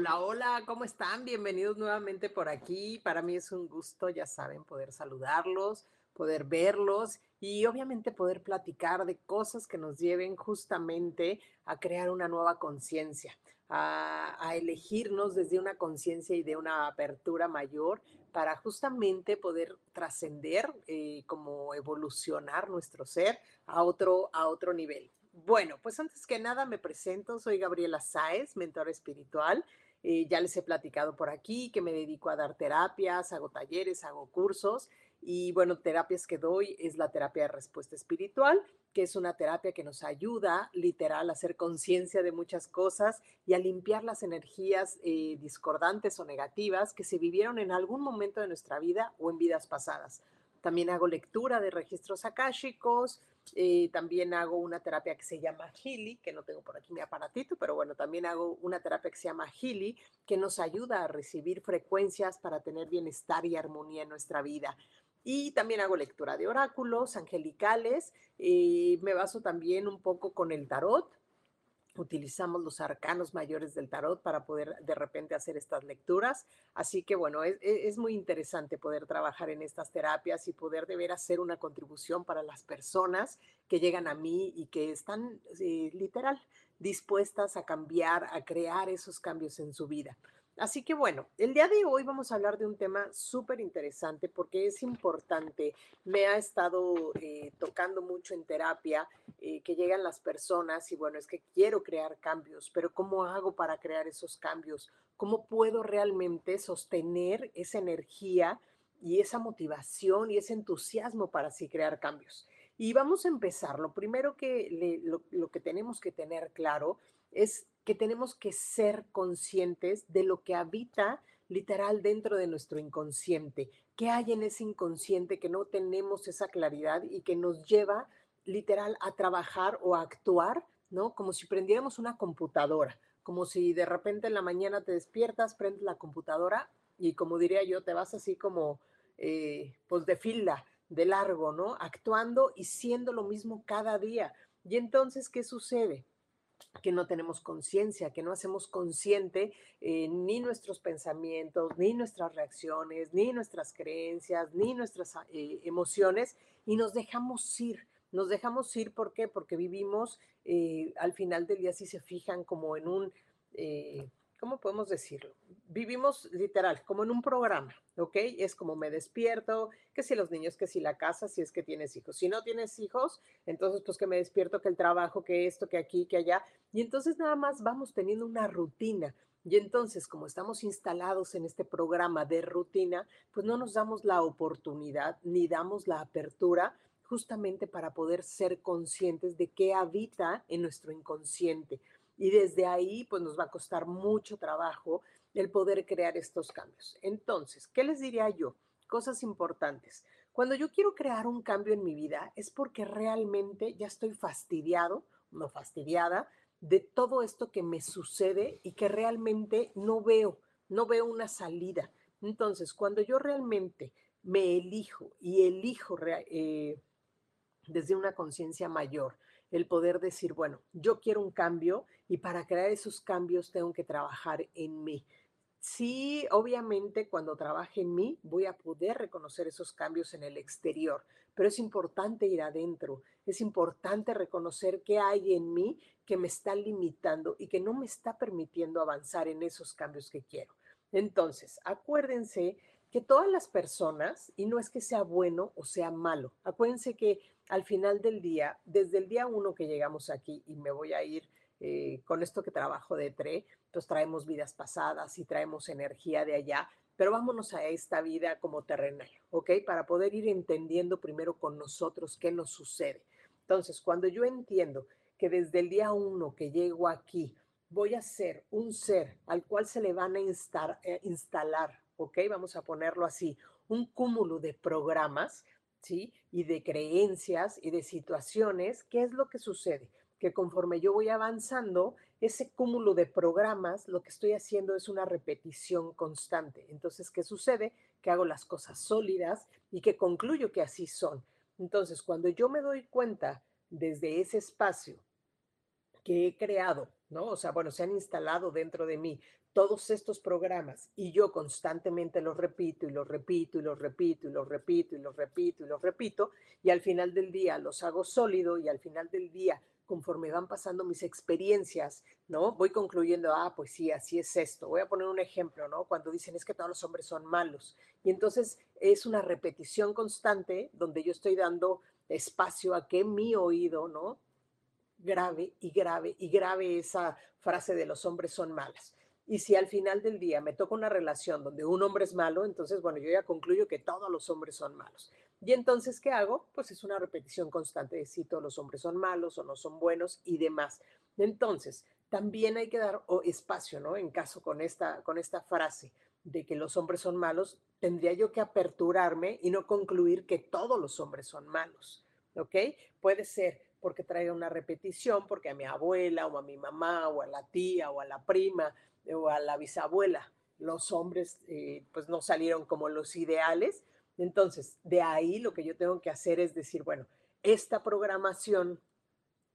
Hola, hola, ¿cómo están? Bienvenidos nuevamente por aquí. Para mí es un gusto, ya saben, poder saludarlos, poder verlos y obviamente poder platicar de cosas que nos lleven justamente a crear una nueva conciencia, a, elegirnos desde una conciencia y de una apertura mayor para justamente poder trascender, eh, como evolucionar nuestro ser a otro, a otro nivel. Bueno, pues antes que nada me presento, soy Gabriela Sáez, mentora espiritual eh, ya les he platicado por aquí que me dedico a dar terapias, hago talleres, hago cursos y bueno, terapias que doy es la terapia de respuesta espiritual, que es una terapia que nos ayuda literal a hacer conciencia de muchas cosas y a limpiar las energías eh, discordantes o negativas que se vivieron en algún momento de nuestra vida o en vidas pasadas. También hago lectura de registros akáshicos, eh, también hago una terapia que se llama Healy, que no tengo por aquí mi aparatito, pero bueno, también hago una terapia que se llama Healy, que nos ayuda a recibir frecuencias para tener bienestar y armonía en nuestra vida. Y también hago lectura de oráculos angelicales. Eh, me baso también un poco con el tarot utilizamos los arcanos mayores del tarot para poder de repente hacer estas lecturas. Así que bueno, es, muy interesante poder trabajar en estas terapias y poder deber hacer una contribución para las personas que llegan a mí y que están eh, literal dispuestas a cambiar, a crear esos cambios en su vida. Así que bueno, el día de hoy vamos a hablar de un tema súper interesante porque es importante. Me ha estado eh, tocando mucho en terapia eh, que llegan las personas y bueno, es que quiero crear cambios, pero ¿cómo hago para crear esos cambios? ¿Cómo puedo realmente sostener esa energía y esa motivación y ese entusiasmo para así crear cambios? Y vamos a empezar. Lo primero que lo que tenemos que tener claro es que tenemos que ser conscientes de lo que habita literal dentro de nuestro inconsciente. ¿Qué hay en ese inconsciente que no tenemos esa claridad y que nos lleva literal a trabajar o a actuar, ¿no? Como si prendiéramos una computadora, como si de repente en la mañana te despiertas, prendes la computadora y como diría yo, te vas así como, eh, pues de fila, de largo, ¿no? Actuando y siendo lo mismo cada día. Y entonces, ¿qué sucede? Que no tenemos conciencia, que no hacemos consciente eh, ni nuestros pensamientos, ni nuestras reacciones, ni nuestras creencias, ni nuestras eh, emociones y nos dejamos ir. Nos dejamos ir, ¿por qué? Porque vivimos eh, al final del día, si se fijan, como en un, ¿cómo podemos decirlo? Vivimos literal, como en un programa, ¿ok? Es como me despierto, que si los niños, que si la casa, si es que tienes hijos. Si no tienes hijos, entonces pues que me despierto, que el trabajo, que esto, que aquí, que allá. Y entonces nada más vamos teniendo una rutina. Y entonces, como estamos instalados en este programa de rutina, pues no nos damos la oportunidad ni damos la apertura justamente para poder ser conscientes de qué habita en nuestro inconsciente y desde ahí, pues nos va a costar mucho trabajo el poder crear estos cambios. Entonces, ¿qué les diría yo? Cosas importantes. Cuando yo quiero crear un cambio en mi vida es porque realmente ya estoy fastidiado, no fastidiada, de todo esto que me sucede y que realmente no veo, no veo una salida. Entonces, cuando yo realmente me elijo y elijo eh, desde una conciencia mayor, el poder decir, bueno, yo quiero un cambio y para crear esos cambios tengo que trabajar en mí. Sí, obviamente cuando trabaje en mí voy a poder reconocer esos cambios en el exterior, pero es importante ir adentro, es importante reconocer qué hay en mí que me está limitando y que no me está permitiendo avanzar en esos cambios que quiero. Entonces, acuérdense que todas las personas, y no es que sea bueno o sea malo, acuérdense que al final del día, desde el día uno que llegamos aquí, y me voy a ir eh, con esto que trabajo de TRE, pues traemos vidas pasadas y traemos energía de allá, pero vámonos a esta vida como terrenal, ¿ok? Para poder ir entendiendo primero con nosotros qué nos sucede. Entonces, cuando yo entiendo que desde el día uno que llego aquí, voy a ser un ser al cual se le van a instar, eh, instalar ¿ok? Vamos a ponerlo así, un cúmulo de programas, ¿sí? Y de creencias y de situaciones, ¿qué es lo que sucede? Que conforme yo voy avanzando, ese cúmulo de programas, lo que estoy haciendo es una repetición constante. Entonces, ¿qué sucede? Que hago las cosas sólidas y que concluyo que así son. Entonces, cuando yo me doy cuenta desde ese espacio que he creado, ¿no? O sea, bueno, se han instalado dentro de mí todos estos programas y yo constantemente los repito y los repito y los repito y los repito y los repito y los repito y al final del día los hago sólido y al final del día conforme van pasando mis experiencias, ¿no? Voy concluyendo, ah, pues sí, así es esto. Voy a poner un ejemplo, ¿no? Cuando dicen es que todos los hombres son malos. Y entonces es una repetición constante donde yo estoy dando espacio a que mi oído, ¿no? Grave y grave y grave esa frase de los hombres son malas. Y si al final del día me toca una relación donde un hombre es malo, entonces, bueno, yo ya concluyo que todos los hombres son malos. Y entonces, ¿qué hago? Pues es una repetición constante de si todos los hombres son malos o no son buenos y demás. Entonces, también hay que dar espacio, ¿no? En caso con esta, con esta frase de que los hombres son malos, tendría yo que aperturarme y no concluir que todos los hombres son malos, ¿ok? Puede ser porque traiga una repetición, porque a mi abuela o a mi mamá o a la tía o a la prima o a la bisabuela, los hombres eh, pues no salieron como los ideales. Entonces, de ahí lo que yo tengo que hacer es decir, bueno, esta programación,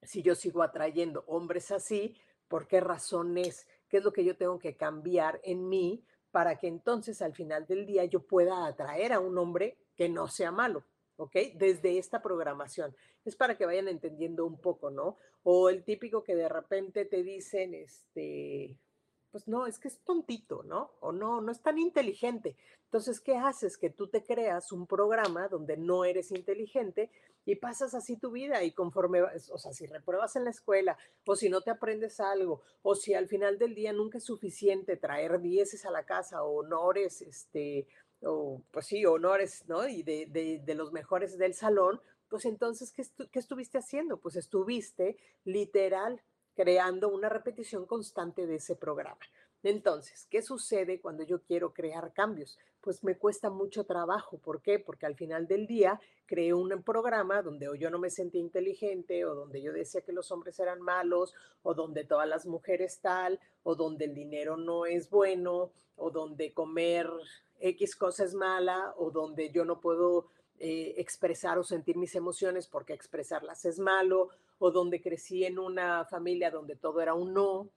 si yo sigo atrayendo hombres así, ¿por qué razón es? ¿Qué es lo que yo tengo que cambiar en mí para que entonces al final del día yo pueda atraer a un hombre que no sea malo? ¿ok? Desde esta programación. Es para que vayan entendiendo un poco, ¿no? O el típico que de repente te dicen, este, pues no, es que es tontito, ¿no? O no, no es tan inteligente. Entonces, ¿qué haces? Que tú te creas un programa donde no eres inteligente y pasas así tu vida y conforme, o sea, si repruebas en la escuela o si no te aprendes algo o si al final del día nunca es suficiente traer dieces a la casa o honores, este, o pues sí, honores, ¿no? Y de, los mejores del salón, pues entonces, ¿qué, ¿qué estuviste haciendo? Pues estuviste literal creando una repetición constante de ese programa. Entonces, ¿qué sucede cuando yo quiero crear cambios? Pues me cuesta mucho trabajo. ¿Por qué? Porque al final del día creé un programa donde o yo no me sentía inteligente, o donde yo decía que los hombres eran malos, o donde todas las mujeres tal, o donde el dinero no es bueno, o donde comer X cosa es mala, o donde yo no puedo eh, expresar o sentir mis emociones porque expresarlas es malo, o donde crecí en una familia donde todo era un no,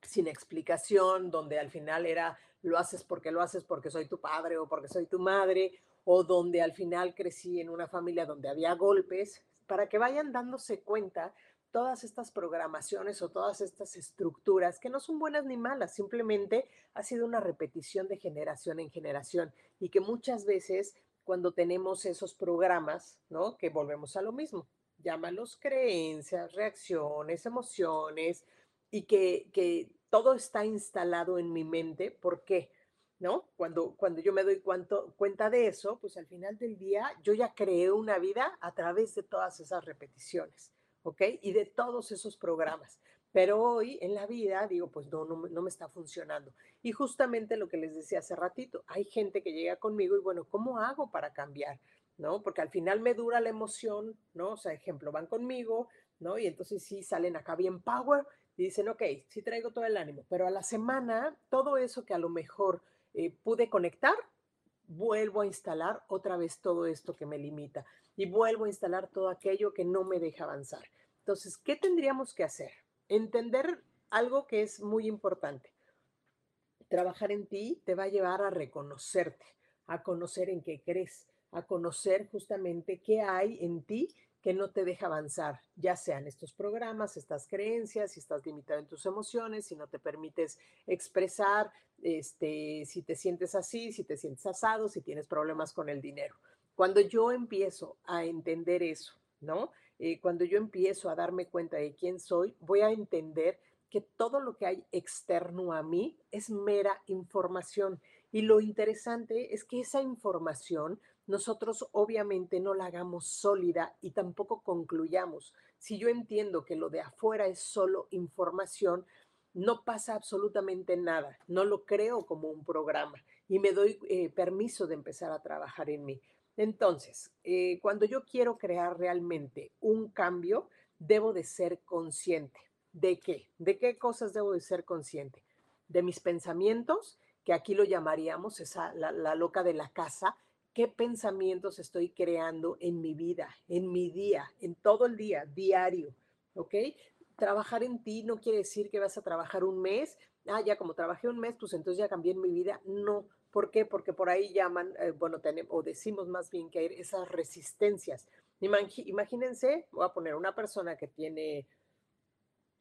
sin explicación, donde al final era lo haces porque lo haces porque soy tu padre o porque soy tu madre, o donde al final crecí en una familia donde había golpes, para que vayan dándose cuenta todas estas programaciones o todas estas estructuras que no son buenas ni malas, simplemente ha sido una repetición de generación en generación y que muchas veces cuando tenemos esos programas, ¿no? Que volvemos a lo mismo, llámalos creencias, reacciones, emociones, y que, que todo está instalado en mi mente. ¿Por qué? ¿No? Cuando, cuando yo me doy cuenta de eso, pues al final del día yo ya creé una vida a través de todas esas repeticiones, ¿ok? Y de todos esos programas. Pero hoy en la vida digo, pues no, no, me está funcionando. Y justamente lo que les decía hace ratito, hay gente que llega conmigo y bueno, ¿cómo hago para cambiar? ¿No? Porque al final me dura la emoción, ¿no? O sea, ejemplo, van conmigo, ¿no? Y entonces sí salen acá bien power y dicen, ok, sí traigo todo el ánimo, pero a la semana todo eso que a lo mejor eh, pude conectar, vuelvo a instalar otra vez todo esto que me limita y vuelvo a instalar todo aquello que no me deja avanzar. Entonces, ¿qué tendríamos que hacer? Entender algo que es muy importante. Trabajar en ti te va a llevar a reconocerte, a conocer en qué crees, a conocer justamente qué hay en ti que no te deja avanzar, ya sean estos programas, estas creencias, si estás limitado en tus emociones, si no te permites expresar, este, si te sientes así, si te sientes asado, si tienes problemas con el dinero. Cuando yo empiezo a entender eso, ¿no? Eh, cuando yo empiezo a darme cuenta de quién soy, voy a entender que todo lo que hay externo a mí es mera información. Y lo interesante es que esa información nosotros obviamente no la hagamos sólida y tampoco concluyamos. Si yo entiendo que lo de afuera es solo información, no pasa absolutamente nada, no lo creo como un programa. y me doy eh, permiso de empezar a trabajar en mí. Entonces, eh, cuando yo quiero crear realmente un cambio, debo de ser consciente. ¿De qué? ¿De qué cosas debo de ser consciente? De mis pensamientos, que aquí lo llamaríamos esa, la, loca de la casa, qué pensamientos estoy creando en mi vida, en mi día, en todo el día, diario, ¿ok? Trabajar en ti no quiere decir que vas a trabajar un mes, ah, ya como trabajé un mes, pues entonces ya cambié mi vida. No, ¿por qué? Porque por ahí llaman, eh, bueno, tenemos, o decimos más bien que hay esas resistencias. Imagínense, voy a poner una persona que tiene,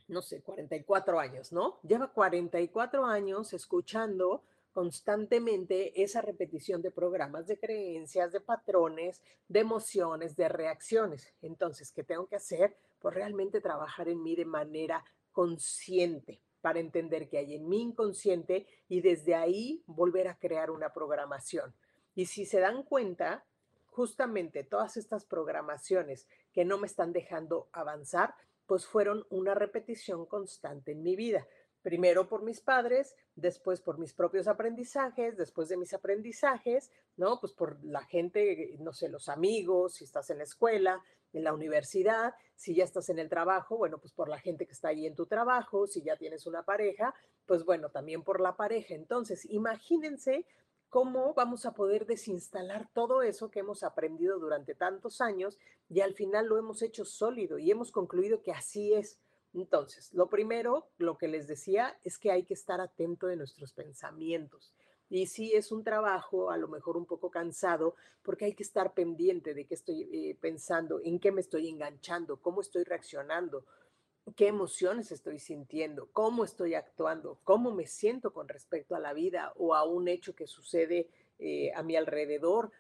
no sé, 44 años, ¿no? Lleva 44 años escuchando constantemente esa repetición de programas, de creencias, de patrones, de emociones, de reacciones. Entonces, ¿qué tengo que hacer? Pues realmente trabajar en mí de manera consciente para entender que hay en mi inconsciente y desde ahí volver a crear una programación. Y si se dan cuenta, justamente todas estas programaciones que no me están dejando avanzar, pues fueron una repetición constante en mi vida. Primero por mis padres, después por mis propios aprendizajes, después de mis aprendizajes, ¿no? Pues por la gente, no sé, los amigos, si estás en la escuela, en la universidad, si ya estás en el trabajo, bueno, pues por la gente que está ahí en tu trabajo, si ya tienes una pareja, pues bueno, también por la pareja. Entonces, imagínense cómo vamos a poder desinstalar todo eso que hemos aprendido durante tantos años y al final lo hemos hecho sólido y hemos concluido que así es. Entonces, lo primero, lo que les decía, es que hay que estar atento de nuestros pensamientos. Y sí es un trabajo a lo mejor un poco cansado porque hay que estar pendiente de qué estoy eh, pensando, en qué me estoy enganchando, cómo estoy reaccionando, qué emociones estoy sintiendo, cómo estoy actuando, cómo me siento con respecto a la vida o a un hecho que sucede eh, a mi alrededor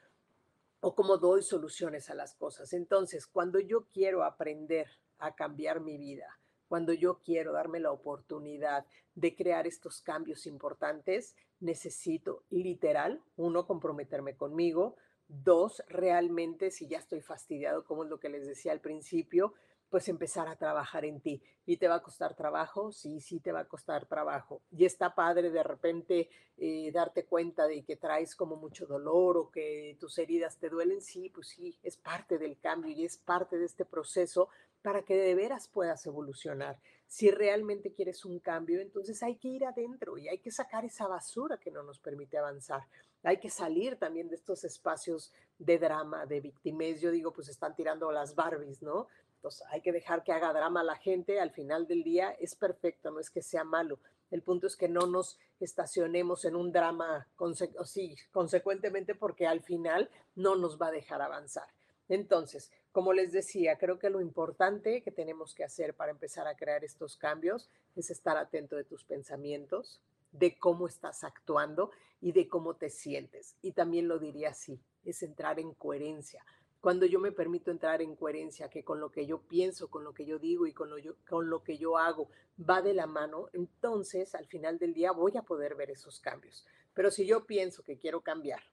o cómo doy soluciones a las cosas. Entonces, cuando yo quiero aprender a cambiar mi vida, cuando yo quiero darme la oportunidad de crear estos cambios importantes, necesito literal, uno, comprometerme conmigo, dos, realmente, si ya estoy fastidiado, como es lo que les decía al principio, pues empezar a trabajar en ti. ¿Y te va a costar trabajo? Sí, sí te va a costar trabajo. Y está padre de repente eh, darte cuenta de que traes como mucho dolor o que tus heridas te duelen. Sí, pues sí, es parte del cambio y es parte de este proceso para que de veras puedas evolucionar. Si realmente quieres un cambio, entonces hay que ir adentro y hay que sacar esa basura que no nos permite avanzar. Hay que salir también de estos espacios de drama, de victimez. Yo digo, pues están tirando las Barbies, ¿no? Entonces hay que dejar que haga drama la gente. Al final del día es perfecto, no es que sea malo. El punto es que no nos estacionemos en un drama sí, consecuentemente porque al final no nos va a dejar avanzar. Entonces, como les decía, creo que lo importante que tenemos que hacer para empezar a crear estos cambios es estar atento de tus pensamientos, de cómo estás actuando y de cómo te sientes. Y también lo diría así, es entrar en coherencia. Cuando yo me permito entrar en coherencia, que con lo que yo pienso, con lo que yo digo y con lo, con lo que yo hago va de la mano, entonces al final del día voy a poder ver esos cambios. Pero si yo pienso que quiero cambiar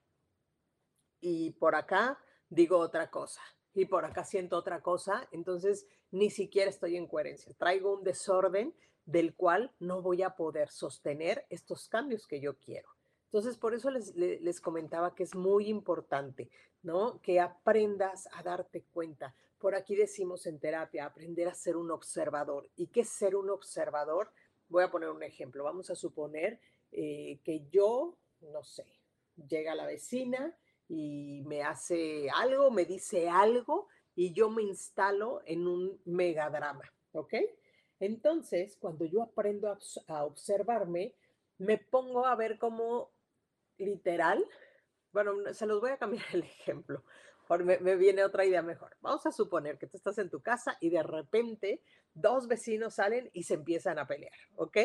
y por acá digo otra cosa, y por acá siento otra cosa, entonces ni siquiera estoy en coherencia. Traigo un desorden del cual no voy a poder sostener estos cambios que yo quiero. Entonces, por eso les, les, comentaba que es muy importante, ¿no? Que aprendas a darte cuenta. Por aquí decimos en terapia, aprender a ser un observador. ¿Y qué es ser un observador? Voy a poner un ejemplo. Vamos a suponer eh, que yo, no sé, llega la vecina y me hace algo, me dice algo y yo me instalo en un megadrama, ¿ok? Entonces, cuando yo aprendo a, observarme, me pongo a ver cómo literal, bueno, se los voy a cambiar el ejemplo, porque me, me, viene otra idea mejor. Vamos a suponer que tú estás en tu casa y de repente dos vecinos salen y se empiezan a pelear, ¿ok?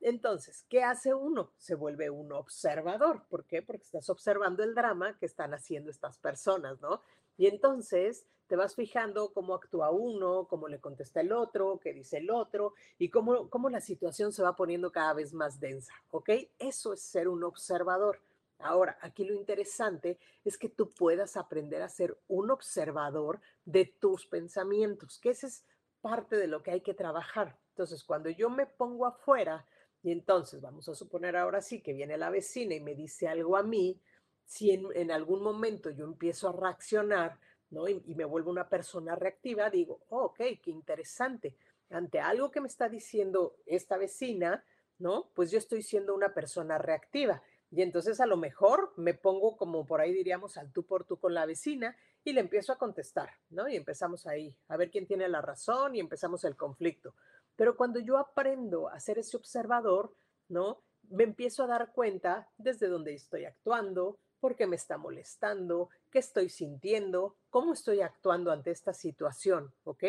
Entonces, ¿qué hace uno? Se vuelve un observador. ¿Por qué? Porque estás observando el drama que están haciendo estas personas, ¿no? Y entonces te vas fijando cómo actúa uno, cómo le contesta el otro, qué dice el otro y cómo, cómo la situación se va poniendo cada vez más densa, ¿ok? Eso es ser un observador. Ahora, aquí lo interesante es que tú puedas aprender a ser un observador de tus pensamientos, que esa es parte de lo que hay que trabajar. Entonces, cuando yo me pongo afuera Y entonces vamos a suponer ahora sí que viene la vecina y me dice algo a mí, si en, algún momento yo empiezo a reaccionar, ¿no? Y, me vuelvo una persona reactiva, digo, oh, ok, qué interesante. Ante algo que me está diciendo esta vecina, ¿no? Pues yo estoy siendo una persona reactiva. Y entonces a lo mejor me pongo como por ahí diríamos al tú por tú con la vecina y le empiezo a contestar, ¿no? Y empezamos ahí a ver quién tiene la razón y empezamos el conflicto. Pero cuando yo aprendo a ser ese observador, ¿no? Me empiezo a dar cuenta desde dónde estoy actuando, por qué me está molestando, qué estoy sintiendo, cómo estoy actuando ante esta situación, ¿ok?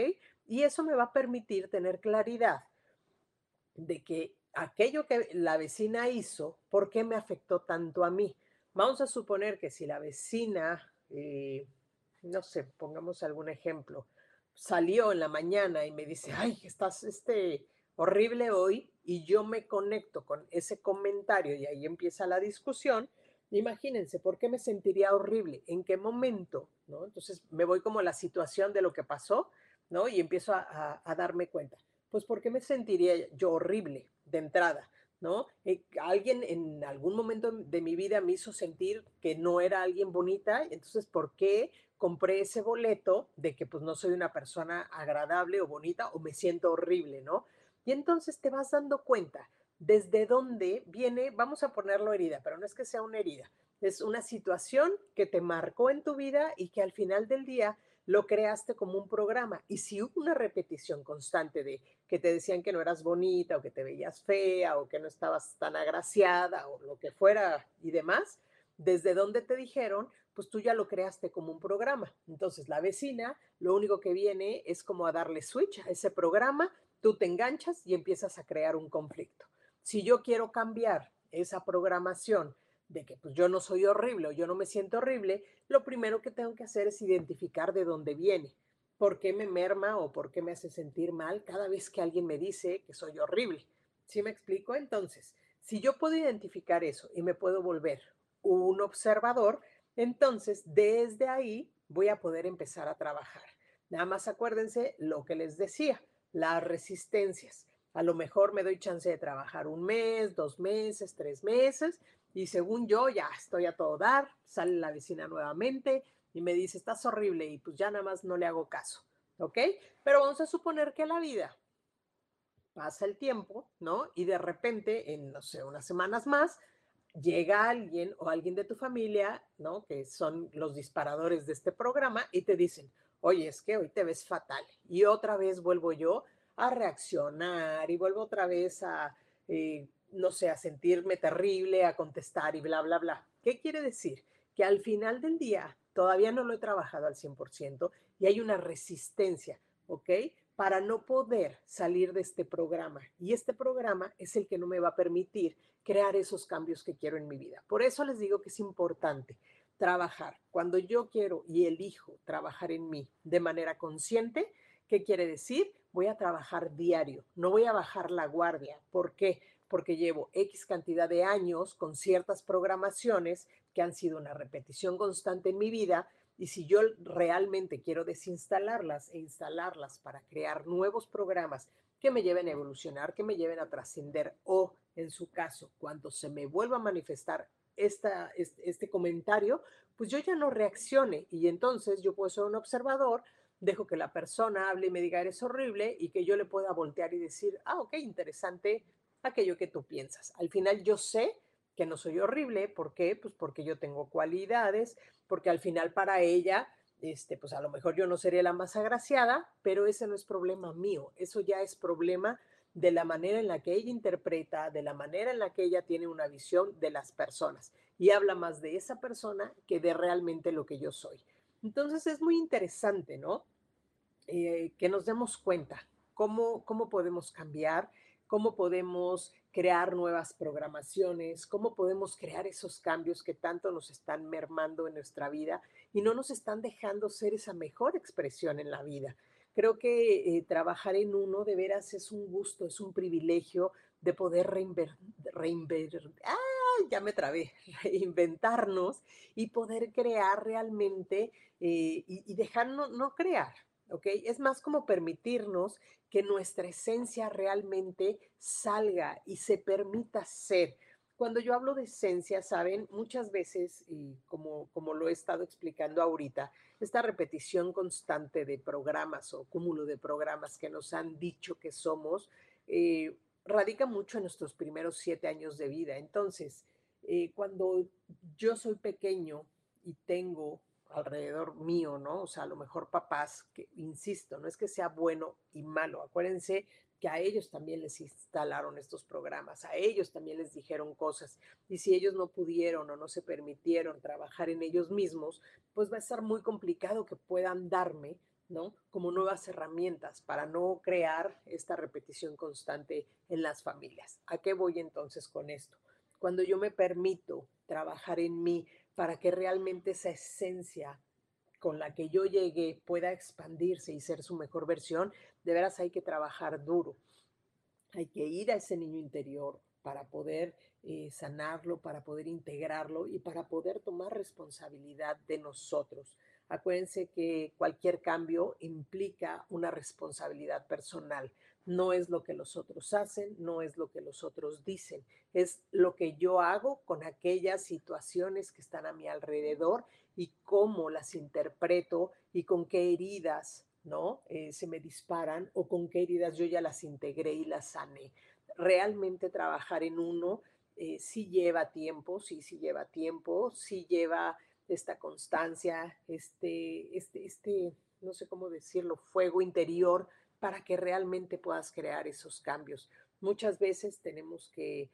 Y eso me va a permitir tener claridad de que aquello que la vecina hizo, ¿por qué me afectó tanto a mí? Vamos a suponer que si la vecina, eh, no sé, pongamos algún ejemplo, salió en la mañana y me dice, ay, estás este, horrible hoy, y yo me conecto con ese comentario y ahí empieza la discusión, Imagínense, ¿por qué me sentiría horrible? ¿En qué momento? ¿No? Entonces me voy como a la situación de lo que pasó, ¿no? Y empiezo a, darme cuenta. Pues, ¿por qué me sentiría yo horrible de entrada? ¿No? Eh, alguien en algún momento de mi vida me hizo sentir que no era alguien bonita, entonces, ¿por qué compré ese boleto de que pues no soy una persona agradable o bonita o me siento horrible, ¿no? Y entonces te vas dando cuenta desde dónde viene, vamos a ponerlo herida, pero no es que sea una herida, es una situación que te marcó en tu vida y que al final del día lo creaste como un programa. Y si hubo una repetición constante de que te decían que no eras bonita o que te veías fea o que no estabas tan agraciada o lo que fuera y demás, desde donde te dijeron, pues tú ya lo creaste como un programa. Entonces la vecina lo único que viene es como a darle switch a ese programa, tú te enganchas y empiezas a crear un conflicto. Si yo quiero cambiar esa programación de que pues, yo no soy horrible o yo no me siento horrible, lo primero que tengo que hacer es identificar de dónde viene, por qué me merma o por qué me hace sentir mal cada vez que alguien me dice que soy horrible. ¿Sí me explico? Entonces, si yo puedo identificar eso y me puedo volver un observador, entonces desde ahí voy a poder empezar a trabajar. Nada más acuérdense lo que les decía, las resistencias. A lo mejor me doy chance de trabajar un mes, dos meses, tres meses, y según yo ya estoy a todo dar, sale la vecina nuevamente y me dice, estás horrible, y pues ya nada más no le hago caso, ¿ok? Pero vamos a suponer que la vida pasa el tiempo, ¿no? Y de repente, en, no sé, unas semanas más, llega alguien o alguien de tu familia, ¿no? Que son los disparadores de este programa y te dicen, oye, es que hoy te ves fatal. Y otra vez vuelvo yo a reaccionar y vuelvo otra vez a, eh, no sé, a sentirme terrible, a contestar y bla, bla, bla. ¿Qué quiere decir? Que al final del día todavía no lo he trabajado al 100% y hay una resistencia, ¿ok? Para no poder salir de este programa. Y este programa es el que no me va a permitir crear esos cambios que quiero en mi vida. Por eso les digo que es importante trabajar. Cuando yo quiero y elijo trabajar en mí de manera consciente, ¿qué quiere decir? voy a trabajar diario, no voy a bajar la guardia. ¿Por qué? Porque llevo X cantidad de años con ciertas programaciones que han sido una repetición constante en mi vida y si yo realmente quiero desinstalarlas e instalarlas para crear nuevos programas que me lleven a evolucionar, que me lleven a trascender o, en su caso, cuando se me vuelva a manifestar esta, este, este comentario, pues yo ya no reaccione y entonces yo puedo ser un observador dejo que la persona hable y me diga, eres horrible, y que yo le pueda voltear y decir, ah, ok, interesante aquello que tú piensas. Al final yo sé que no soy horrible, ¿por qué? Pues porque yo tengo cualidades, porque al final para ella, este, pues a lo mejor yo no sería la más agraciada, pero ese no es problema mío, eso ya es problema de la manera en la que ella interpreta, de la manera en la que ella tiene una visión de las personas y habla más de esa persona que de realmente lo que yo soy. Entonces es muy interesante, ¿no? Eh, que nos demos cuenta cómo, cómo podemos cambiar, cómo podemos crear nuevas programaciones, cómo podemos crear esos cambios que tanto nos están mermando en nuestra vida y no nos están dejando ser esa mejor expresión en la vida. Creo que eh, trabajar en uno de veras es un gusto, es un privilegio de poder trabé, reinventarnos y poder crear realmente eh, y, dejar no, crear, ¿ok? Es más como permitirnos que nuestra esencia realmente salga y se permita ser. Cuando yo hablo de esencia, saben, muchas veces, y como, como lo he estado explicando ahorita, esta repetición constante de programas o cúmulo de programas que nos han dicho que somos, eh, radica mucho en nuestros primeros siete años de vida. Entonces, eh, cuando yo soy pequeño y tengo alrededor mío, ¿no? O sea, a lo mejor papás, que insisto, no es que sea bueno y malo, acuérdense que a ellos también les instalaron estos programas, a ellos también les dijeron cosas, y si ellos no pudieron o no se permitieron trabajar en ellos mismos, pues va a estar muy complicado que puedan darme, ¿no? Como nuevas herramientas para no crear esta repetición constante en las familias. ¿A qué voy entonces con esto? Cuando yo me permito trabajar en mí, para que realmente esa esencia con la que yo llegué pueda expandirse y ser su mejor versión, de veras hay que trabajar duro. Hay que ir a ese niño interior para poder eh, sanarlo, para poder integrarlo y para poder tomar responsabilidad de nosotros. Acuérdense que cualquier cambio implica una responsabilidad personal no es lo que los otros hacen, no es lo que los otros dicen, es lo que yo hago con aquellas situaciones que están a mi alrededor y cómo las interpreto y con qué heridas ¿no? Eh, se me disparan o con qué heridas yo ya las integré y las sané. Realmente trabajar en uno eh, sí lleva tiempo, sí, sí lleva tiempo, sí lleva esta constancia, este, este, este, no sé cómo decirlo, fuego interior para que realmente puedas crear esos cambios. Muchas veces tenemos que,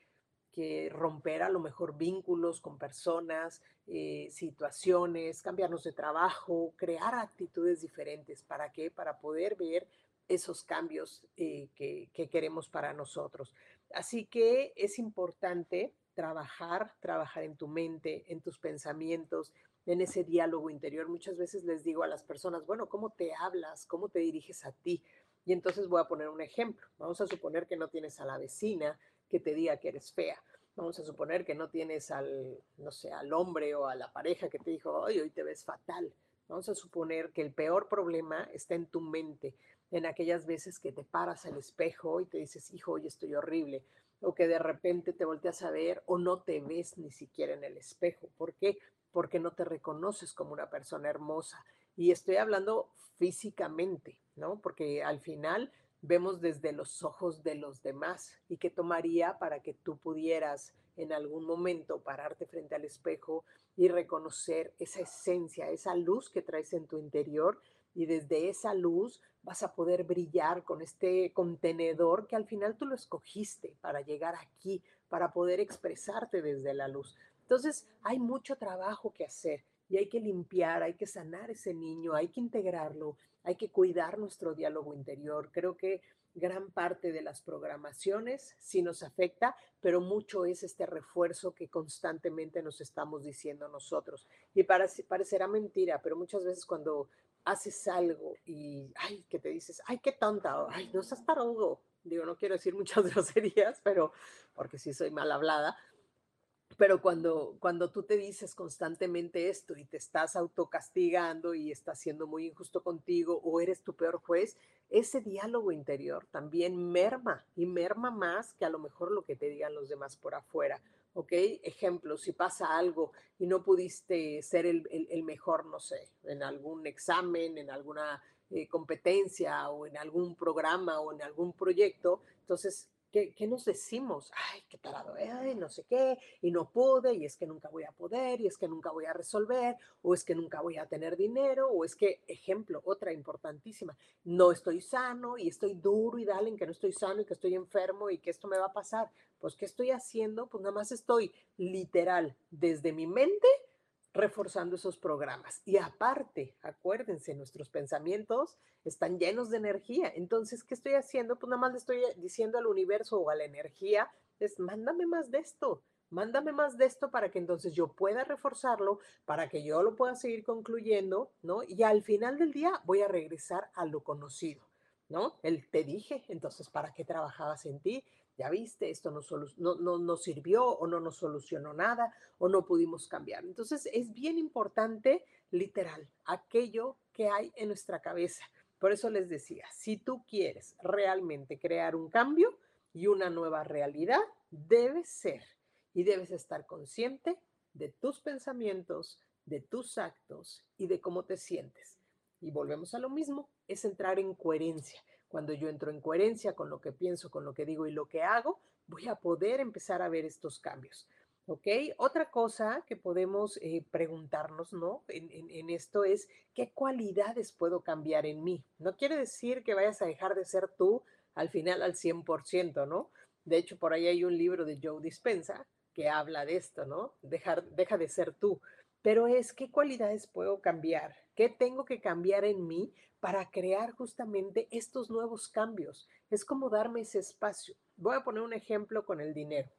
romper a lo mejor vínculos con personas, eh, situaciones, cambiarnos de trabajo, crear actitudes diferentes. ¿Para qué? Para poder ver esos cambios eh, que, que queremos para nosotros. Así que es importante trabajar, trabajar en tu mente, en tus pensamientos, en ese diálogo interior. Muchas veces les digo a las personas, bueno, ¿cómo te hablas? ¿Cómo te diriges a ti? Y entonces voy a poner un ejemplo. Vamos a suponer que no tienes a la vecina que te diga que eres fea. Vamos a suponer que no tienes al, no sé, al hombre o a la pareja que te dijo, hoy hoy te ves fatal. Vamos a suponer que el peor problema está en tu mente, en aquellas veces que te paras al espejo y te dices, hijo, hoy estoy horrible, o que de repente te volteas a ver o no te ves ni siquiera en el espejo. ¿Por qué? Porque no te reconoces como una persona hermosa. Y estoy hablando físicamente, ¿no? Porque al final vemos desde los ojos de los demás y qué tomaría para que tú pudieras en algún momento pararte frente al espejo y reconocer esa esencia, esa luz que traes en tu interior y desde esa luz vas a poder brillar con este contenedor que al final tú lo escogiste para llegar aquí, para poder expresarte desde la luz. Entonces, hay mucho trabajo que hacer y hay que limpiar, hay que sanar ese niño, hay que integrarlo, hay que cuidar nuestro diálogo interior. Creo que gran parte de las programaciones sí nos afecta, pero mucho es este refuerzo que constantemente nos estamos diciendo nosotros. Y parecerá mentira, pero muchas veces cuando haces algo y, ay, que te dices, ay, qué tonta, ay, no seas tarugo. Digo, no quiero decir muchas groserías, pero porque sí soy mal hablada, pero cuando, cuando tú te dices constantemente esto y te estás autocastigando y estás siendo muy injusto contigo o eres tu peor juez, ese diálogo interior también merma y merma más que a lo mejor lo que te digan los demás por afuera. ¿Ok? Ejemplo, si pasa algo y no pudiste ser el, el, mejor, no sé, en algún examen, en alguna eh, competencia o en algún programa o en algún proyecto, entonces ¿Qué, nos decimos? Ay, qué tarado, no sé qué, y no pude, y es que nunca voy a poder, y es que nunca voy a resolver, o es que nunca voy a tener dinero, o es que, ejemplo, otra importantísima, no estoy sano y estoy duro y dale en que no estoy sano y que estoy enfermo y que esto me va a pasar. Pues, ¿qué estoy haciendo? Pues nada más estoy literal desde mi mente reforzando esos programas. Y aparte, acuérdense, nuestros pensamientos están llenos de energía. Entonces, ¿qué estoy haciendo? Pues nada más le estoy diciendo al universo o a la energía, es mándame más de esto, mándame más de esto para que entonces yo pueda reforzarlo, para que yo lo pueda seguir concluyendo, ¿no? Y al final del día voy a regresar a lo conocido, ¿no? El te dije, entonces, ¿para qué trabajabas en ti? Ya viste, esto no, no, no, sirvió o no nos solucionó nada o no pudimos cambiar. Entonces es bien importante, literal, aquello que hay en nuestra cabeza. Por eso les decía, si tú quieres realmente crear un cambio y una nueva realidad, debes ser y debes estar consciente de tus pensamientos, de tus actos y de cómo te sientes. Y volvemos a lo mismo, es entrar en coherencia. Cuando yo entro en coherencia con lo que pienso, con lo que digo y lo que hago, voy a poder empezar a ver estos cambios. ¿Ok? Otra cosa que podemos eh, preguntarnos, ¿no? En, esto es, ¿qué cualidades puedo cambiar en mí? No quiere decir que vayas a dejar de ser tú al final al 100%, ¿no? De hecho, por ahí hay un libro de Joe Dispensa que habla de esto, ¿no? Dejar, deja de ser tú. Pero es, ¿qué cualidades puedo cambiar? ¿Qué tengo que cambiar en mí para crear justamente estos nuevos cambios? Es como darme ese espacio. Voy a poner un ejemplo con el dinero.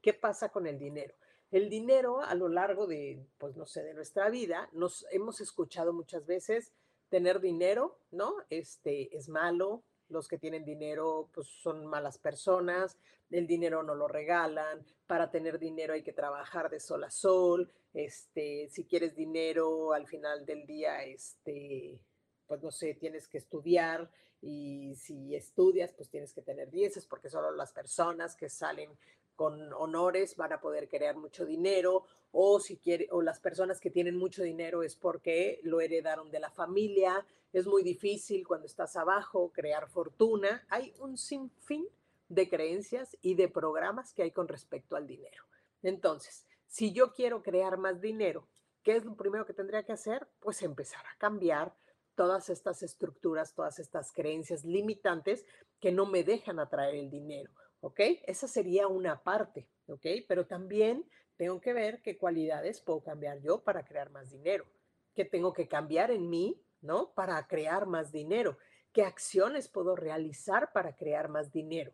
¿Qué pasa con el dinero? El dinero a lo largo de, pues no sé, de nuestra vida, nos hemos escuchado muchas veces tener dinero, ¿no? Este es malo, los que tienen dinero pues son malas personas, el dinero no lo regalan, para tener dinero hay que trabajar de sol a sol, este, si quieres dinero al final del día, este, pues no sé, tienes que estudiar y si estudias, pues tienes que tener dieces porque solo las personas que salen con honores van a poder crear mucho dinero o si quiere o las personas que tienen mucho dinero es porque lo heredaron de la familia. Es muy difícil cuando estás abajo crear fortuna. Hay un sinfín de creencias y de programas que hay con respecto al dinero. Entonces, si yo quiero crear más dinero, ¿qué es lo primero que tendría que hacer? Pues empezar a cambiar todas estas estructuras, todas estas creencias limitantes que no me dejan atraer el dinero ¿ok? Esa sería una parte, ¿ok? Pero también tengo que ver qué cualidades puedo cambiar yo para crear más dinero, qué tengo que cambiar en mí, ¿no? Para crear más dinero, qué acciones puedo realizar para crear más dinero,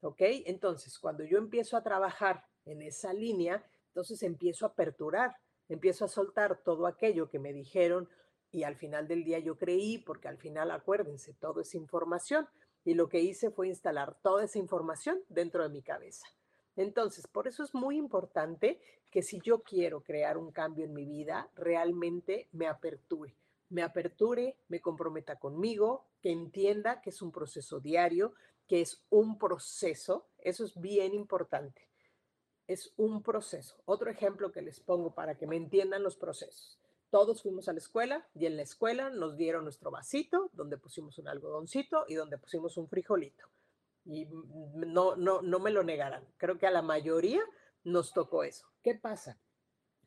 ¿ok? Entonces, cuando yo empiezo a trabajar en esa línea, entonces empiezo a aperturar, empiezo a soltar todo aquello que me dijeron y al final del día yo creí, porque al final, acuérdense, todo es información y lo que hice fue instalar toda esa información dentro de mi cabeza. Entonces, por eso es muy importante que si yo quiero crear un cambio en mi vida, realmente me aperture, me aperture, me comprometa conmigo, que entienda que es un proceso diario, que es un proceso, eso es bien importante. Es un proceso. Otro ejemplo que les pongo para que me entiendan los procesos todos fuimos a la escuela y en la escuela nos dieron nuestro vasito donde pusimos un algodoncito y donde pusimos un frijolito. Y no, no, no me lo negarán. Creo que a la mayoría nos tocó eso. ¿Qué pasa?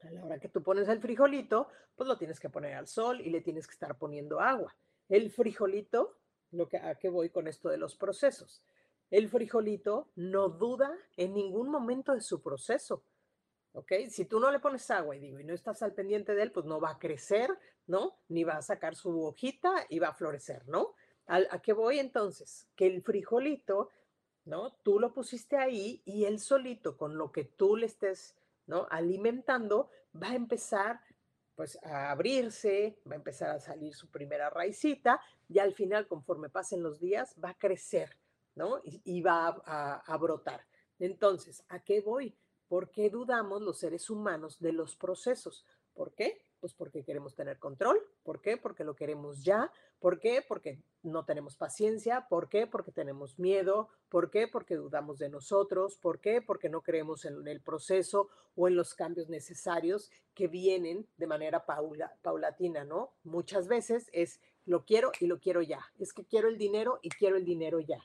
A la hora que tú pones el frijolito, pues lo tienes que poner al sol y le tienes que estar poniendo agua. El frijolito, lo que, ¿a qué voy con esto de los procesos? El frijolito no duda en ningún momento de su proceso. ¿ok? Si tú no le pones agua y digo, y no estás al pendiente de él, pues no va a crecer, ¿no? Ni va a sacar su hojita y va a florecer, ¿no? ¿A, qué voy entonces? Que el frijolito, ¿no? Tú lo pusiste ahí y él solito, con lo que tú le estés, ¿no? Alimentando, va a empezar pues a abrirse, va a empezar a salir su primera raicita y al final, conforme pasen los días, va a crecer, ¿no? Y, va a brotar. Entonces, ¿a qué voy? ¿Por qué dudamos los seres humanos de los procesos? ¿Por qué? Pues porque queremos tener control. ¿Por qué? Porque lo queremos ya. ¿Por qué? Porque no tenemos paciencia. ¿Por qué? Porque tenemos miedo. ¿Por qué? Porque dudamos de nosotros. ¿Por qué? Porque no creemos en el proceso o en los cambios necesarios que vienen de manera paulatina, ¿no? Muchas veces es lo quiero y lo quiero ya. Es que quiero el dinero y quiero el dinero ya.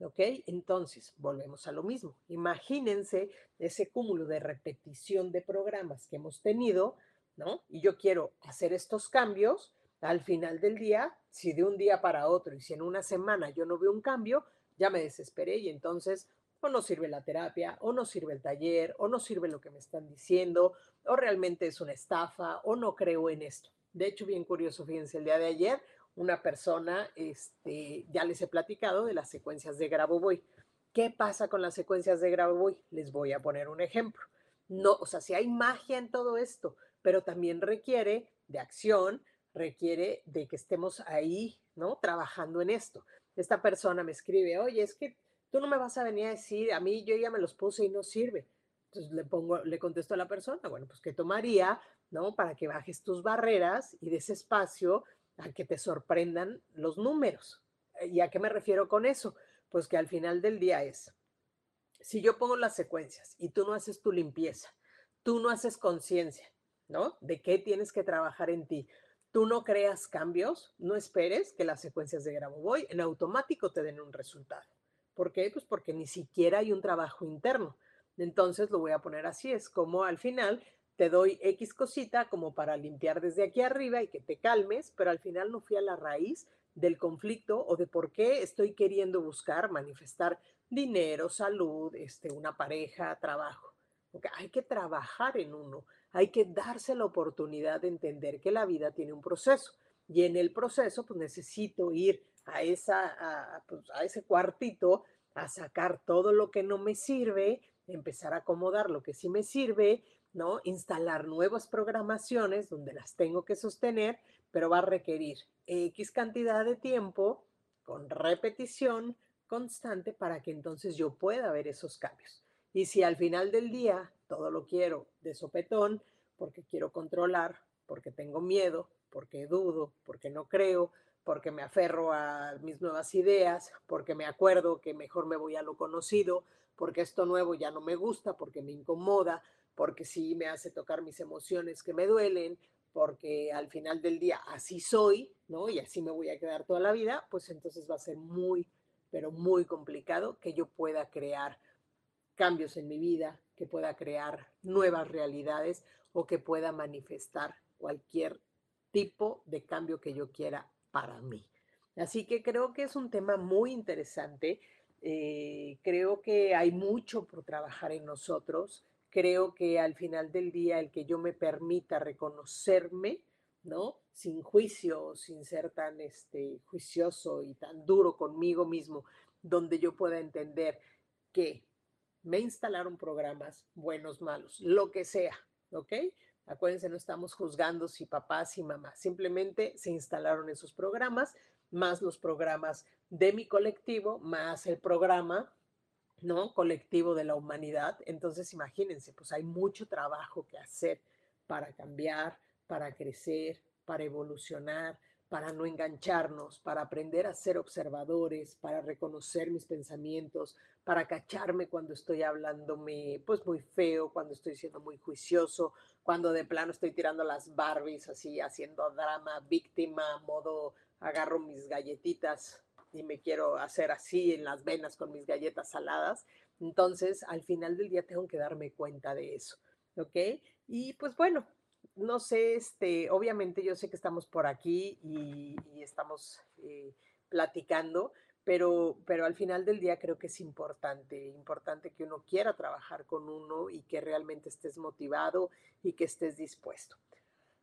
¿Ok? Entonces, volvemos a lo mismo. Imagínense ese cúmulo de repetición de programas que hemos tenido, ¿no? Y yo quiero hacer estos cambios. Al final del día, si de un día para otro y si en una semana yo no veo un cambio, ya me desesperé y entonces o no sirve la terapia, o no sirve el taller, o no sirve lo que me están diciendo, o realmente es una estafa, o no creo en esto. De hecho, bien curioso, fíjense, el día de ayer una persona, este, ya les he platicado de las secuencias de Grabovoi. ¿Qué pasa con las secuencias de Grabovoi? Les voy a poner un ejemplo. No, o sea, si hay magia en todo esto, pero también requiere de acción, requiere de que estemos ahí, ¿no? Trabajando en esto. Esta persona me escribe, oye, es que tú no me vas a venir a decir, a mí yo ya me los puse y no sirve. Entonces le pongo, le contesto a la persona, bueno, pues ¿qué tomaría, ¿no? Para que bajes tus barreras y de ese espacio a que te sorprendan los números. ¿Y a qué me refiero con eso? Pues que al final del día es, si yo pongo las secuencias y tú no haces tu limpieza, tú no haces conciencia, ¿no? De qué tienes que trabajar en ti. Tú no creas cambios, no esperes que las secuencias de Grabovoi en automático te den un resultado. ¿Por qué? Pues porque ni siquiera hay un trabajo interno. Entonces lo voy a poner así, es como al final te doy X cosita como para limpiar desde aquí arriba y que te calmes, pero al final no fui a la raíz del conflicto o de por qué estoy queriendo buscar manifestar dinero, salud, este, una pareja, trabajo. Porque hay que trabajar en uno, hay que darse la oportunidad de entender que la vida tiene un proceso y en el proceso pues necesito ir a, esa, pues, a ese cuartito a sacar todo lo que no me sirve, empezar a acomodar lo que sí me sirve, ¿no? Instalar nuevas programaciones donde las tengo que sostener, pero va a requerir X cantidad de tiempo con repetición constante para que entonces yo pueda ver esos cambios. Y si al final del día todo lo quiero de sopetón, porque quiero controlar, porque tengo miedo, porque dudo, porque no creo, porque me aferro a mis nuevas ideas, porque me acuerdo que mejor me voy a lo conocido, porque esto nuevo ya no me gusta, porque me incomoda, porque sí me hace tocar mis emociones que me duelen, porque al final del día así soy, ¿no? Y así me voy a quedar toda la vida, pues entonces va a ser muy, pero muy complicado que yo pueda crear cambios en mi vida, que pueda crear nuevas realidades o que pueda manifestar cualquier tipo de cambio que yo quiera para mí. Así que creo que es un tema muy interesante. Eh, creo que hay mucho por trabajar en nosotros. Creo que al final del día el que yo me permita reconocerme, ¿no? Sin juicio, sin ser tan este, juicioso y tan duro conmigo mismo, donde yo pueda entender que me instalaron programas buenos, malos, lo que sea, ¿ok? Acuérdense, no estamos juzgando si papás y mamás, simplemente se instalaron esos programas, más los programas de mi colectivo, más el programa, ¿no? Colectivo de la humanidad. Entonces, imagínense, pues hay mucho trabajo que hacer para cambiar, para crecer, para evolucionar, para no engancharnos, para aprender a ser observadores, para reconocer mis pensamientos, para cacharme cuando estoy hablándome pues muy feo, cuando estoy siendo muy juicioso, cuando de plano estoy tirando las Barbies así, haciendo drama, víctima, modo agarro mis galletitas y me quiero hacer así en las venas con mis galletas saladas. Entonces, al final del día tengo que darme cuenta de eso, ¿ok? Y pues bueno, no sé, este, obviamente yo sé que estamos por aquí y, estamos eh, platicando, pero, pero al final del día creo que es importante, importante que uno quiera trabajar con uno y que realmente estés motivado y que estés dispuesto.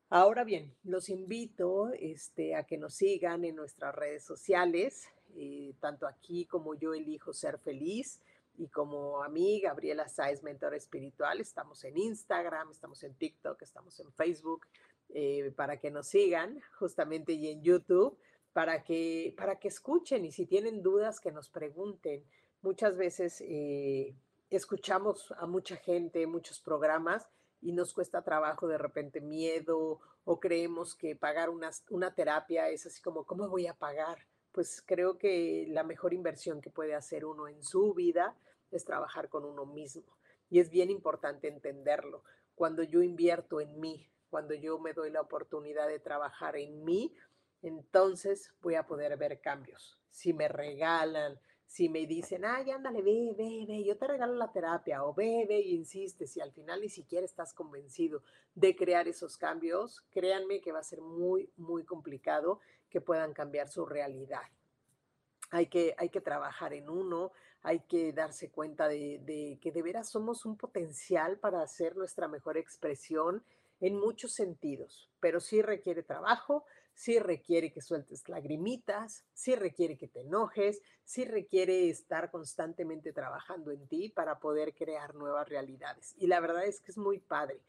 Ahora bien, los invito este, a que nos sigan en nuestras redes sociales, eh, tanto aquí como yo elijo ser feliz y como a mí, Gabriela Sáez, mentor espiritual, estamos en Instagram, estamos en TikTok, estamos en Facebook, eh, para que nos sigan justamente y en YouTube, para que, para que escuchen y si tienen dudas que nos pregunten. Muchas veces eh, escuchamos a mucha gente, muchos programas y nos cuesta trabajo de repente miedo o creemos que pagar una, una terapia es así como, ¿cómo voy a pagar? Pues creo que la mejor inversión que puede hacer uno en su vida es trabajar con uno mismo. Y es bien importante entenderlo. Cuando yo invierto en mí, cuando yo me doy la oportunidad de trabajar en mí, entonces voy a poder ver cambios. Si me regalan, si me dicen, ay, ándale, ve, ve, ve, yo te regalo la terapia, o ve, ve y insistes, y al final ni siquiera estás convencido de crear esos cambios, créanme que va a ser muy, muy complicado que puedan cambiar su realidad. Hay que, hay que trabajar en uno, hay que darse cuenta de, que de veras somos un potencial para hacer nuestra mejor expresión en muchos sentidos, pero sí requiere trabajo, sí requiere que sueltes lagrimitas, sí requiere que te enojes, sí requiere estar constantemente trabajando en ti para poder crear nuevas realidades. Y la verdad es que es muy padre.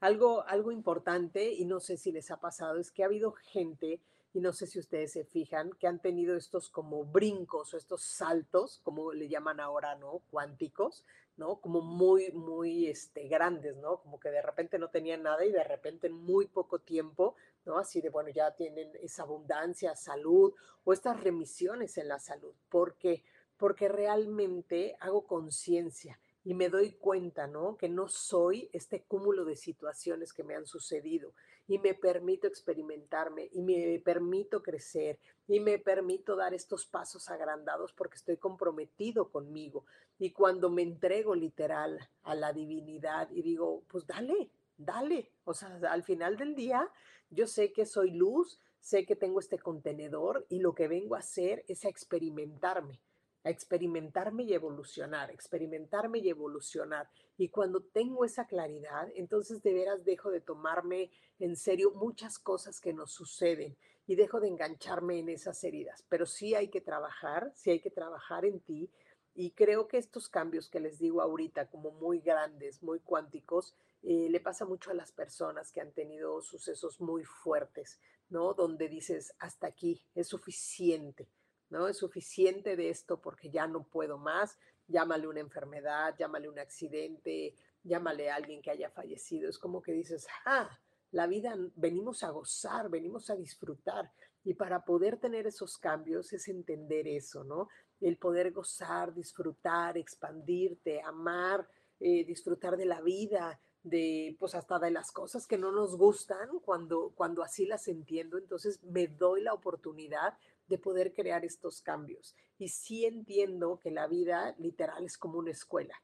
algo, algo importante, y no sé si les ha pasado, es que ha habido gente, y no sé si ustedes se fijan, que han tenido estos como brincos o estos saltos, como le llaman ahora, ¿no? Cuánticos, ¿no? Como muy, muy este, grandes, ¿no? Como que de repente no tenían nada y de repente en muy poco tiempo, ¿no? Así de, bueno, ya tienen esa abundancia, salud o estas remisiones en la salud. ¿Por qué? Porque realmente hago conciencia y me doy cuenta, ¿no? Que no soy este cúmulo de situaciones que me han sucedido y me permito experimentarme y me permito crecer y me permito dar estos pasos agrandados porque estoy comprometido conmigo. Y cuando me entrego literal a la divinidad y digo, pues dale, dale. O sea, al final del día, yo sé que soy luz, sé que tengo este contenedor y lo que vengo a hacer es a experimentarme a experimentarme y evolucionar, experimentarme y evolucionar. Y cuando tengo esa claridad, entonces de veras dejo de tomarme en serio muchas cosas que nos suceden y dejo de engancharme en esas heridas. Pero sí hay que trabajar, sí hay que trabajar en ti. Y creo que estos cambios que les digo ahorita, como muy grandes, muy cuánticos, eh, le pasa mucho a las personas que han tenido sucesos muy fuertes, ¿no? Donde dices, hasta aquí, es suficiente ¿no? Es suficiente de esto porque ya no puedo más, llámale una enfermedad, llámale un accidente, llámale a alguien que haya fallecido. Es como que dices, ah, la vida venimos a gozar, venimos a disfrutar. Y para poder tener esos cambios es entender eso, ¿no? El poder gozar, disfrutar, expandirte, amar, eh, disfrutar de la vida, de pues hasta de las cosas que no nos gustan cuando cuando así las entiendo entonces me doy la oportunidad de poder crear estos cambios. Y sí entiendo que la vida literal es como una escuela.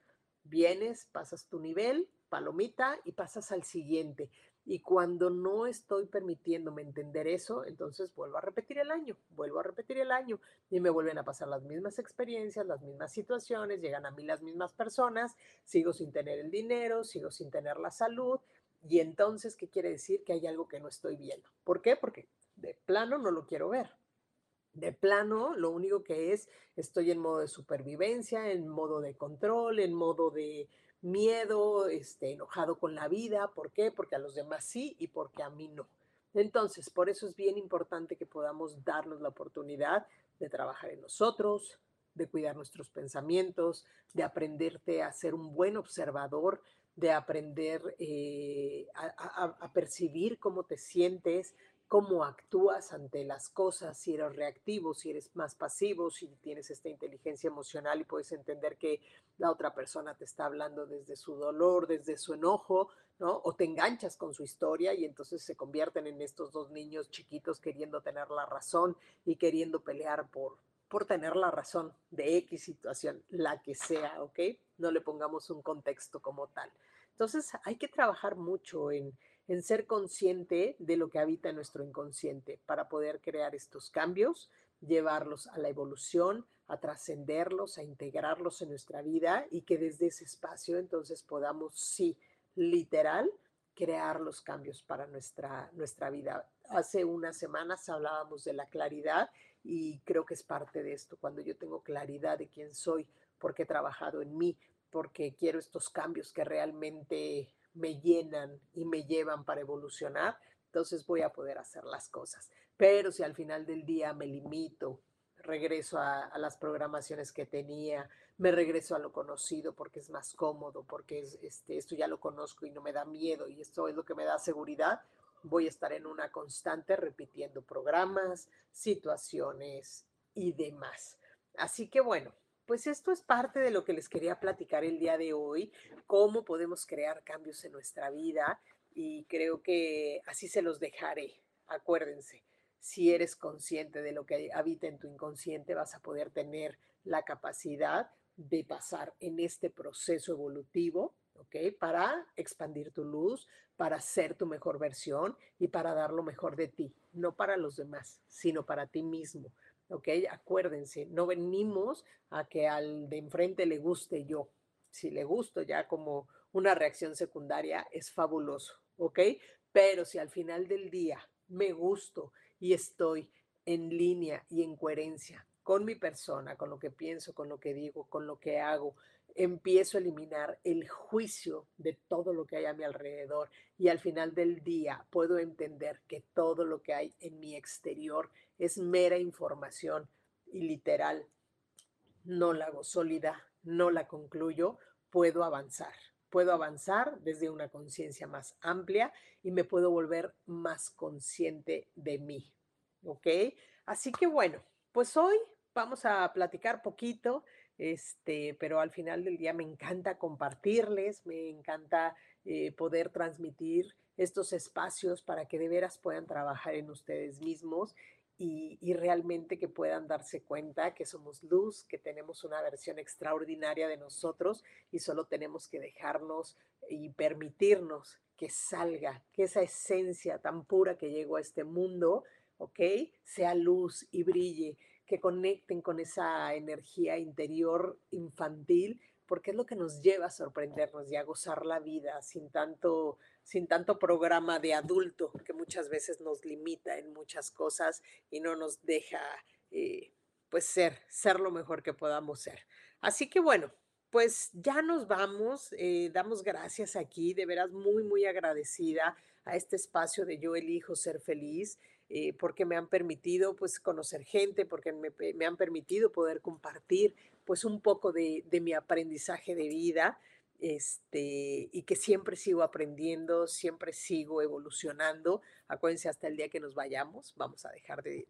Vienes, pasas tu nivel, palomita y pasas al siguiente. Y cuando no estoy permitiéndome entender eso, entonces vuelvo a repetir el año, vuelvo a repetir el año y me vuelven a pasar las mismas experiencias, las mismas situaciones, llegan a mí las mismas personas, sigo sin tener el dinero, sigo sin tener la salud. Y entonces, ¿qué quiere decir? Que hay algo que no estoy viendo. ¿Por qué? Porque de plano no lo quiero ver. De plano, lo único que es, estoy en modo de supervivencia, en modo de control, en modo de miedo, este, enojado con la vida. ¿Por qué? Porque a los demás sí y porque a mí no. Entonces, por eso es bien importante que podamos darnos la oportunidad de trabajar en nosotros, de cuidar nuestros pensamientos, de aprenderte a ser un buen observador, de aprender eh, a percibir cómo te sientes, cómo actúas ante las cosas, si eres reactivo, si eres más pasivo, si tienes esta inteligencia emocional y puedes entender que la otra persona te está hablando desde su dolor, desde su enojo, ¿no? O te enganchas con su historia y entonces se convierten en estos dos niños chiquitos queriendo tener la razón y queriendo pelear por, por tener la razón de X situación, la que sea, ¿ok? No le pongamos un contexto como tal. Entonces hay que trabajar mucho en, en ser consciente de lo que habita en nuestro inconsciente para poder crear estos cambios, llevarlos a la evolución, a trascenderlos, a integrarlos en nuestra vida y que desde ese espacio entonces podamos, sí, literal, crear los cambios para nuestra, nuestra vida. Hace unas semanas hablábamos de la claridad y creo que es parte de esto, cuando yo tengo claridad de quién soy, porque he trabajado en mí, porque quiero estos cambios que realmente me llenan y me llevan para evolucionar, entonces voy a poder hacer las cosas. Pero si al final del día me limito, regreso a, las programaciones que tenía, me regreso a lo conocido porque es más cómodo, porque es, este, esto ya lo conozco y no me da miedo y esto es lo que me da seguridad, voy a estar en una constante repitiendo programas, situaciones y demás. Así que bueno, pues esto es parte de lo que les quería platicar el día de hoy, cómo podemos crear cambios en nuestra vida y creo que así se los dejaré. Acuérdense, si eres consciente de lo que habita en tu inconsciente, vas a poder tener la capacidad de pasar en este proceso evolutivo, ¿ok? Para expandir tu luz, para ser tu mejor versión y para dar lo mejor de ti, no para los demás, sino para ti mismo. ¿Ok? Acuérdense, no venimos a que al de enfrente le guste yo. Si le gusto ya como una reacción secundaria, es fabuloso, ¿ok? Pero si al final del día me gusto y estoy en línea y en coherencia con mi persona, con lo que pienso, con lo que digo, con lo que hago, empiezo a eliminar el juicio de todo lo que hay a mi alrededor y al final del día puedo entender que todo lo que hay en mi exterior es mera información y literal no la hago sólida, no la concluyo, puedo avanzar. Puedo avanzar desde una conciencia más amplia y me puedo volver más consciente de mí. ¿Ok? Así que bueno, pues hoy vamos a platicar poquito, este, pero al final del día me encanta compartirles, me encanta eh, poder transmitir estos espacios para que de veras puedan trabajar en ustedes mismos y, realmente que puedan darse cuenta que somos luz, que tenemos una versión extraordinaria de nosotros y solo tenemos que dejarnos y permitirnos que salga, que esa esencia tan pura que llegó a este mundo, ¿ok? Sea luz y brille, que conecten con esa energía interior infantil, porque es lo que nos lleva a sorprendernos y a gozar la vida sin tanto sin tanto programa de adulto que muchas veces nos limita en muchas cosas y no nos deja eh, pues ser, ser lo mejor que podamos ser. Así que bueno, pues ya nos vamos, eh, damos gracias aquí, de veras muy, muy agradecida a este espacio de Yo elijo ser feliz. Eh, porque me han permitido pues conocer gente, porque me, me, han permitido poder compartir pues un poco de, de mi aprendizaje de vida este, y que siempre sigo aprendiendo, siempre sigo evolucionando. Acuérdense, hasta el día que nos vayamos, vamos a dejar de,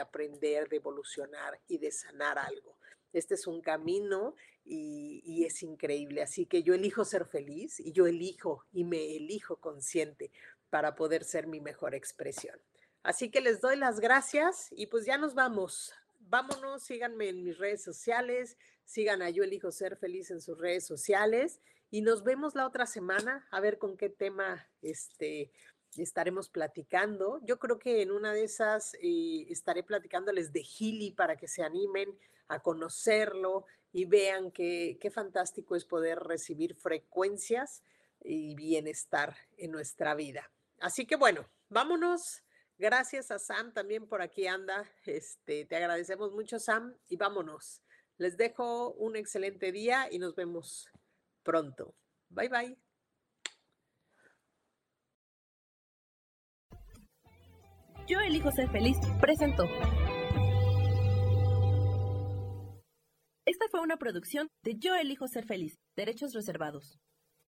aprender, de evolucionar y de sanar algo. Este es un camino y, y, es increíble. Así que yo elijo ser feliz y yo elijo y me elijo consciente para poder ser mi mejor expresión. Así que les doy las gracias y pues ya nos vamos. Vámonos, síganme en mis redes sociales, Sigan a Yo Elijo Ser Feliz en sus redes sociales y nos vemos la otra semana a ver con qué tema este, estaremos platicando. Yo creo que en una de esas eh, estaré platicándoles de Gili para que se animen a conocerlo y vean qué, qué fantástico es poder recibir frecuencias y bienestar en nuestra vida. Así que bueno, vámonos. Gracias a Sam también por aquí anda. Este, te agradecemos mucho, Sam, y vámonos. Les dejo un excelente día y nos vemos pronto. Bye bye. Yo elijo ser feliz. Presento. Esta fue una producción de Yo elijo ser feliz. Derechos reservados.